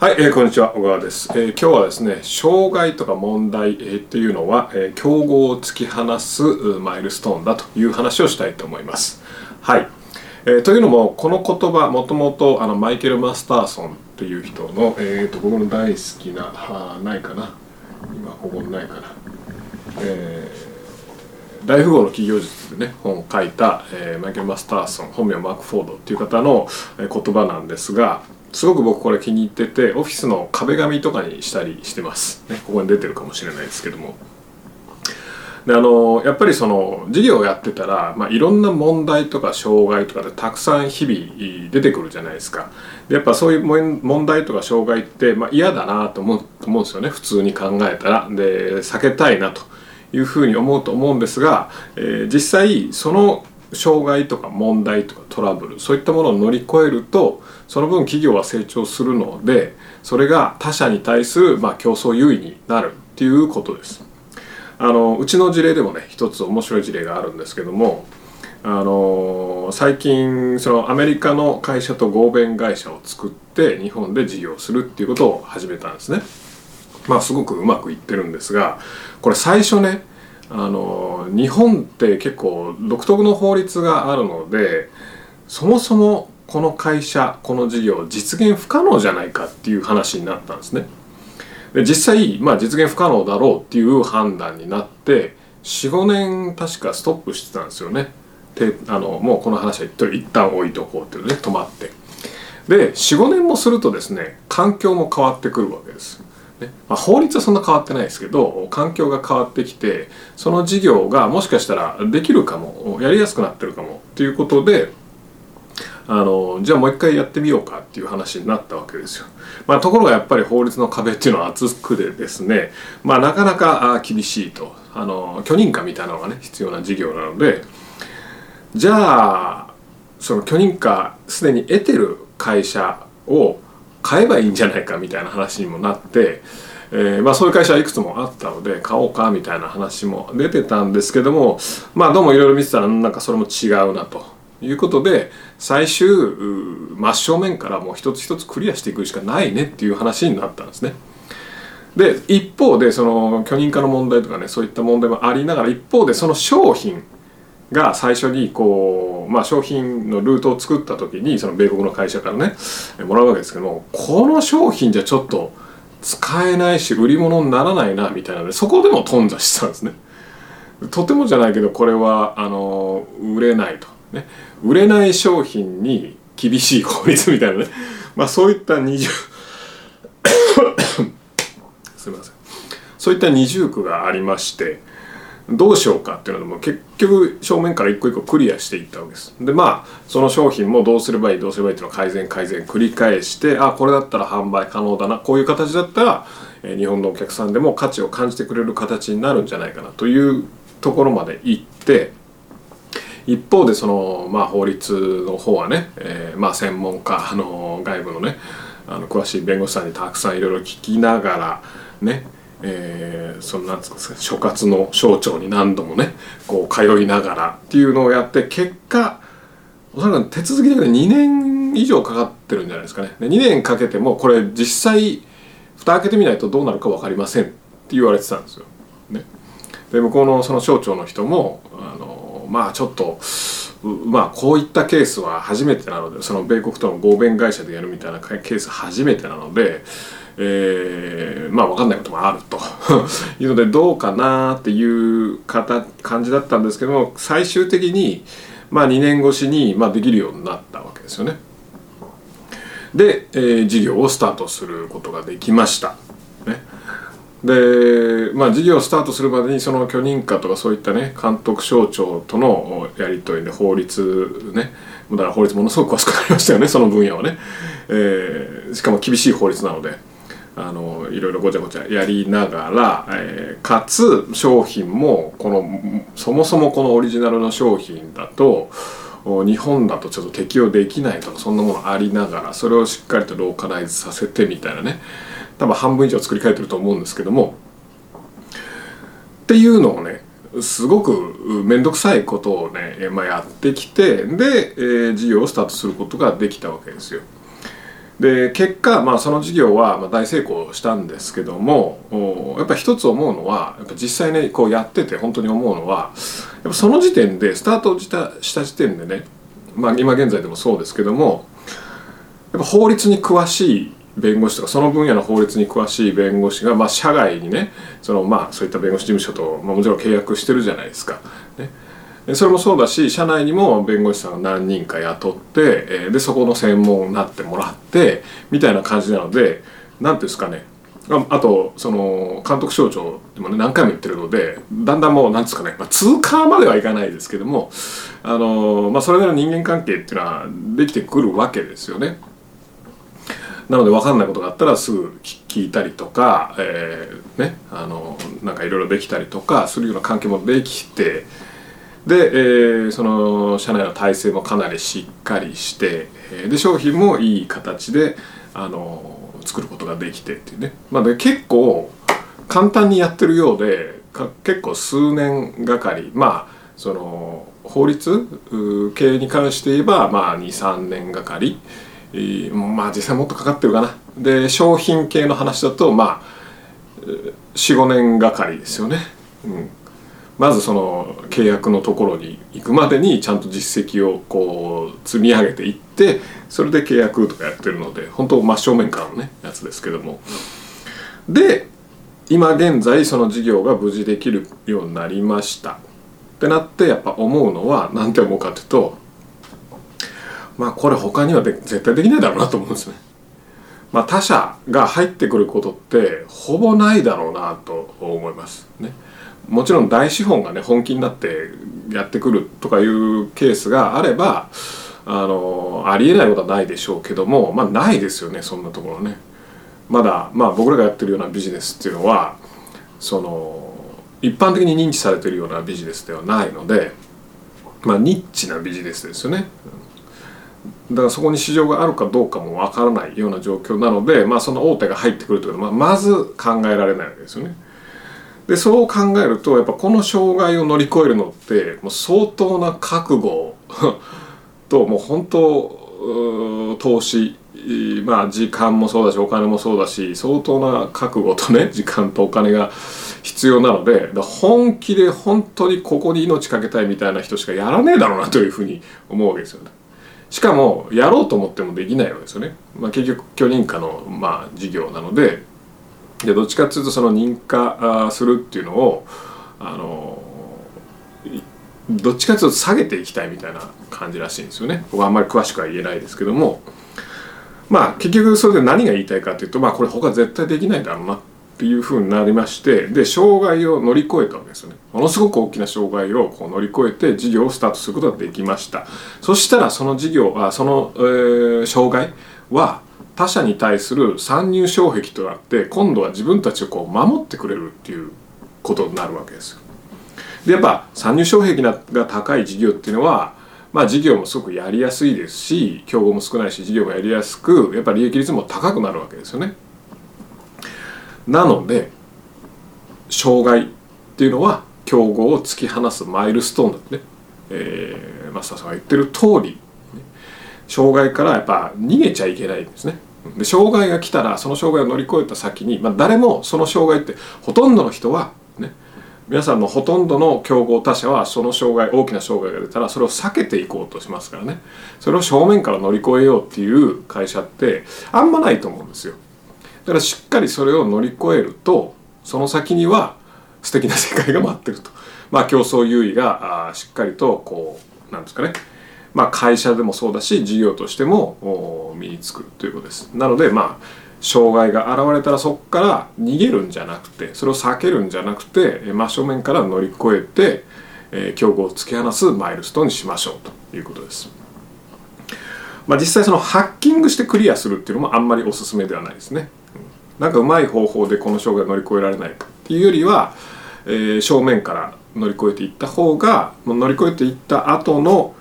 はい、えー、こんにちは小川です、えー、今日はですね障害とか問題、えー、っていうのは、えー、競合を突き放すマイルストーンだという話をしたいと思います。はい、えー、というのもこの言葉もともとあのマイケル・マスターソンという人の、えーと、僕の大好きなあないかな。今ここないかな。え、大富豪の企業術でね本を書いた、えー、マイケル・マスターソン本名マーク・フォードっていう方の、言葉なんですがすごく僕これ気に入っててオフィスの壁紙とかにしたりしてます、ね、ここに出てるかもしれないですけども。であのやっぱりその事業をやってたら、まあ、いろんな問題とか障害とかでたくさん日々出てくるじゃないですか。でやっぱそういう問題とか障害って、まあ、嫌だなと思う思うんですよね。普通に考えたら。で避けたいなと。いうふうに思うと思うんですが、えー、実際その障害とか問題とかトラブルそういったものを乗り越えるとその分企業は成長するのでそれが他社に対するまあ競争優位になるっていうことです。あのうちの事例でもね一つ面白い事例があるんですけどもあの最近そのアメリカの会社と合弁会社を作って日本で事業するっていうことを始めたんですね。まあすごくうまくいってるんですがこれ最初ねあの日本って結構独特の法律があるのでそもそもこの会社この事業実現不可能じゃないかっていう話になったんですね。で実際、まあ、実現不可能だろうっていう判断になって45年確かストップしてたんですよね。であのもうこの話は一旦置いとこうっていうね止まって。で45年もするとですね環境も変わってくるわけです。ねまあ、法律はそんな変わってないですけど環境が変わってきてその事業がもしかしたらできるかもやりやすくなってるかもっていうことであのじゃあもう一回やってみようかっていう話になったわけですよ。まあ、ところがやっぱり法律の壁っていうのは厚くでですね、まあ、なかなか厳しいとあの許認可みたいなのがね必要な事業なのでじゃあその許認可すでに得てる会社を買えばいいんじゃないかみたいな話にもなって、えー、まあ、そういう会社はいくつもあったので買おうかみたいな話も出てたんですけどもまあどうもいろいろ見てたらなんかそれも違うなということで最終真正面からもう一つ一つクリアしていくしかないねっていう話になったんですね。で一方でその許認可の問題とかねそういった問題もありながら一方でその商品が最初にこう、まあ、商品のルートを作った時にその米国の会社からねもらうわけですけどもこの商品じゃちょっと使えないし売り物にならないなみたいなのでそこでも頓挫したんですね。とてもじゃないけどこれはあの売れないと、ね、売れない商品に厳しい法律みたいなね、まあ、そういった二重 すみません。そういった二重苦がありましてどうしようかっていうのも結局正面から一個一個クリアしていったわけです。でまあその商品もどうすればいいどうすればいいっていうのを改善改善繰り返してあこれだったら販売可能だなこういう形だったら、え日本のお客さんでも価値を感じてくれる形になるんじゃないかなというところまで行って一方でその、まあ、法律の方はね、えー、まあ、専門家あの外部のねあの詳しい弁護士さんにたくさんいろいろ聞きながらねえー、そのなんつうんですか所轄の省庁に何度もねこう通いながらっていうのをやって結果おそらく手続き的に2年以上かかってるんじゃないですかね2年かけてもこれ実際蓋開けてみないとどうなるか分かりませんって言われてたんですよ。ね、で向こうのその省庁の人もあのまあちょっとまあこういったケースは初めてなのでその米国との合弁会社でやるみたいなケース初めてなのでえー、まあ分かんないこともあると いうのでどうかなっていう方感じだったんですけども最終的にまあ2年越しにまあできるようになったわけですよね。で、えー、事業をスタートすることができました。ね、でまあ事業をスタートするまでにその許認可とかそういったね監督省庁とのやり取りで法律ねだから法律ものすごく詳しくなりましたよねその分野はね、えー、しかも厳しい法律なので。あのいろいろごちゃごちゃやりながら、えー、かつ商品もこのそもそもこのオリジナルの商品だと日本だとちょっと適用できないとかそんなものありながらそれをしっかりとローカライズさせてみたいなね。多分半分以上作り変えてると思うんですけども。っていうのをねすごく面倒くさいことをね、まあ、やってきてで、えー、事業をスタートすることができたわけですよ。で結果、まあ、その事業は大成功したんですけどもやっぱ一つ思うのはやっぱ実際ねこうやってて本当に思うのはやっぱその時点でスタートしたした時点でね、まあ、今現在でもそうですけどもやっぱ法律に詳しい弁護士とかその分野の法律に詳しい弁護士が、まあ、社外にねその、まあ、そういった弁護士事務所と、まあ、もちろん契約してるじゃないですか。ね、それもそうだし社内にも弁護士さんが何人か雇ってでそこの専門になってもらってみたいな感じなので何ていうんですかねあとその監督省庁でもね何回も言ってるのでだんだんもう何ですかね、まあ、通過まではいかないですけどもあの、まあ、それなりの人間関係っていうのはできてくるわけですよね。なので分かんないことがあったらすぐ聞いたりとか、えー、ねあのなんかいろいろできたりとかするような関係もできてで、えー、その社内の体制もかなりしっかりしてで商品もいい形であの作ることができてっていうね、まあ、で結構簡単にやってるようで結構数年がかり。まあその法律系に関して言えばまあ23年がかり、えー、まあ実際もっとかかってるかな。で商品系の話だとまあ45年がかりですよね。うん。まずその契約のところに行くまでにちゃんと実績をこう積み上げていってそれで契約とかやってるので本当真正面からのねやつですけどもで今現在その事業が無事できるようになりましたってなってやっぱ思うのは何て思うかっていうとまあこれ他には絶対できないだろうなと思うんですね。まあ、他社が入ってくることってほぼないだろうなと思いますね。もちろん大資本がね本気になってやってくるとかいうケースがあればあのありえないことはないでしょうけどもまあないですよねそんなところね。まだまあ僕らがやってるようなビジネスっていうのはその一般的に認知されてるようなビジネスではないのでまあニッチなビジネスですよね。だからそこに市場があるかどうかもわからないような状況なので、まあ、その大手が入ってくるというのは、ま、まず考えられないわけですよね。でそう考えるとやっぱこの障害を乗り越えるのってもう相当な覚悟 ともう本当投資まあ時間もそうだしお金もそうだし相当な覚悟とね 時間とお金が必要なので本気で本当にここに命かけたいみたいな人しかやらねえだろうなというふうに思うわけですよね。しかもやろうと思ってもできないわけですよね。まあ、結局許認可のまあ事業なのででどっちかっていうとその認可するっていうのをあのどっちかっていうと下げていきたいみたいな感じらしいんですよね。僕はあんまり詳しくは言えないですけども。まあ結局それで何が言いたいかっていうとまあこれ他絶対できないだろうなっていうふうになりましてで障害を乗り越えたわけですよね。ものすごく大きな障害をこう乗り越えて事業をスタートすることができました。そしたらその事業あその、えー、障害は他者に対する参入障壁となって今度は自分たちをこう守ってくれるっていうことになるわけですよ。でやっぱ参入障壁が高い事業っていうのはまあ事業もすごくやりやすいですし競合も少ないし事業もやりやすくやっぱ利益率も高くなるわけですよね。なので障害っていうのは競合を突き放すマイルストーンだってね、えー、マスターさんが言ってる通り障害からやっぱ逃げちゃいけないんですね。で障害が来たらその障害を乗り越えた先に、まあ、誰もその障害ってほとんどの人はね皆さんのほとんどの競合他社はその障害大きな障害が出たらそれを避けていこうとしますからね。それを正面から乗り越えようっていう会社ってあんまないと思うんですよ。だからしっかりそれを乗り越えるとその先には素敵な世界が待ってると。まあ競争優位があしっかりとこうなんですかねまあ、会社でもそうだし事業としても身につくということですなのでまあ障害が現れたらそこから逃げるんじゃなくてそれを避けるんじゃなくて真正面から乗り越えて、えー、競合を突き放すマイルストーンにしましょうということです。まあ、実際そのハッキングしてクリアするっていうのもあんまりおすすめではないですね。なんかうまい方法でこの障害を乗り越えられないかっていうよりは、えー、正面から乗り越えていった方が乗り越えていった後の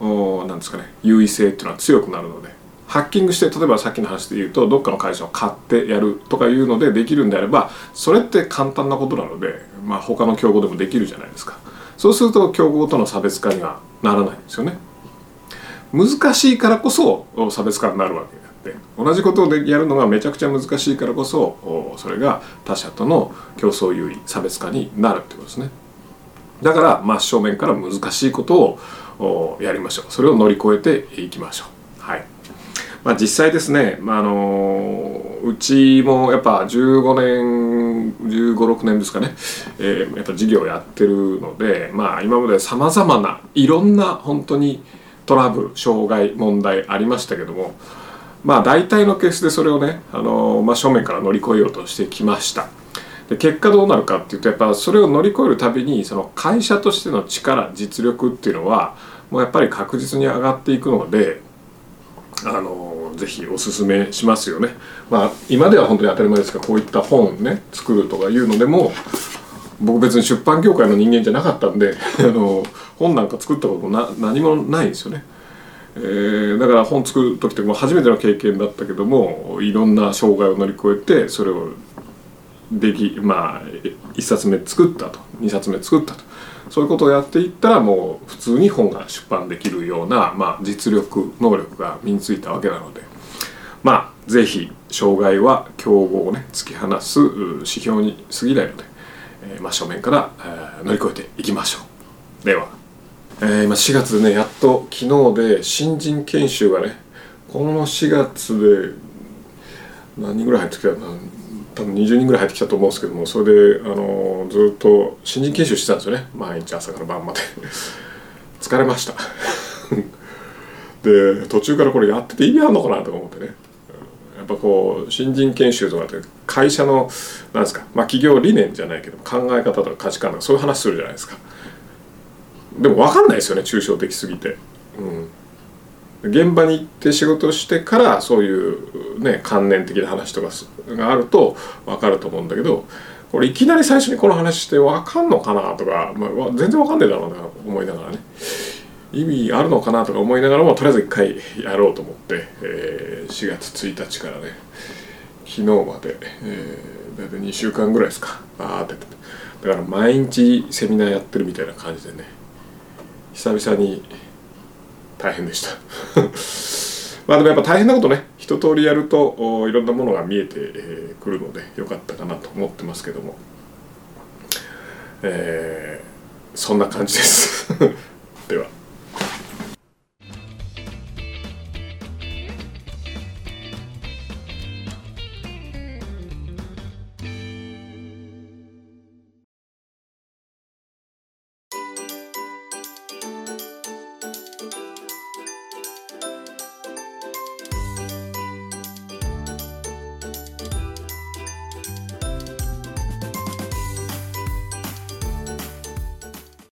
なんですかね。優位性っていうのは強くなるので。ハッキングして例えばさっきの話で言うとどっかの会社を買ってやるとかいうのでできるんであればそれって簡単なことなので、まあ、他の競合でもできるじゃないですか。そうすると競合との差別化にはならないんですよね。難しいからこそ差別化になるわけであって同じことをやるのがめちゃくちゃ難しいからこそそれが他者との競争優位差別化になるってことですね。だから真正面から難しいことをやりましょう。それを乗り越えていきましょう。はい。まあ、実際ですね、まあ、あのうちもやっぱ15年1 5 6年ですかね、えー、やっぱ事業をやってるので、まあ、今までさまざまないろんな本当にトラブル障害問題ありましたけどもまあ大体のケースでそれをね、あの真正面から乗り越えようとしてきました。で結果どうなるかっていうとやっぱそれを乗り越えるたびにその会社としての力実力っていうのはもうやっぱり確実に上がっていくのであのぜひおすすめしますよね。まあ今では本当に当たり前ですがこういった本ね作るとかいうのでも僕別に出版業界の人間じゃなかったんで あの本なんか作ったことな何もないですよね。えー、だから本作る時っても初めての経験だったけどもいろんな障害を乗り越えてそれをできまあ1冊目作ったと。2冊目作ったと。そういうことをやっていったらもう普通に本が出版できるような、まあ、実力能力が身についたわけなので。まあ是非障害は競合をね突き放す指標に過ぎないので、えー、真正面から、えー、乗り越えていきましょう。では、えー、今4月でねやっと昨日で新人研修がねこの4月で何人ぐらい入ってきたの多分20人ぐらい入ってきたと思うんですけどもそれであのずっと新人研修してたんですよね。毎日朝から晩まで。疲れました。で途中からこれやってて意味あるのかなとか思ってね。やっぱこう新人研修とかって会社のなんですかまあ企業理念じゃないけど考え方とか価値観とかそういう話するじゃないですか。でも分かんないですよね抽象的すぎて。現場に行って仕事してからそういうね観念的な話とかがあると分かると思うんだけどこれいきなり最初にこの話して分かんのかなとか、まあ、全然分かんねえだろうな思いながらね。意味あるのかなとか思いながらもとりあえず一回やろうと思って、えー、4月1日からね昨日まで、えー、大体2週間ぐらいですか。あーって。だから毎日セミナーやってるみたいな感じでね久々に大変でした。まあでもやっぱ大変なことね一通りやるといろんなものが見えてくるのでよかったかなと思ってますけども。えー、そんな感じです。では。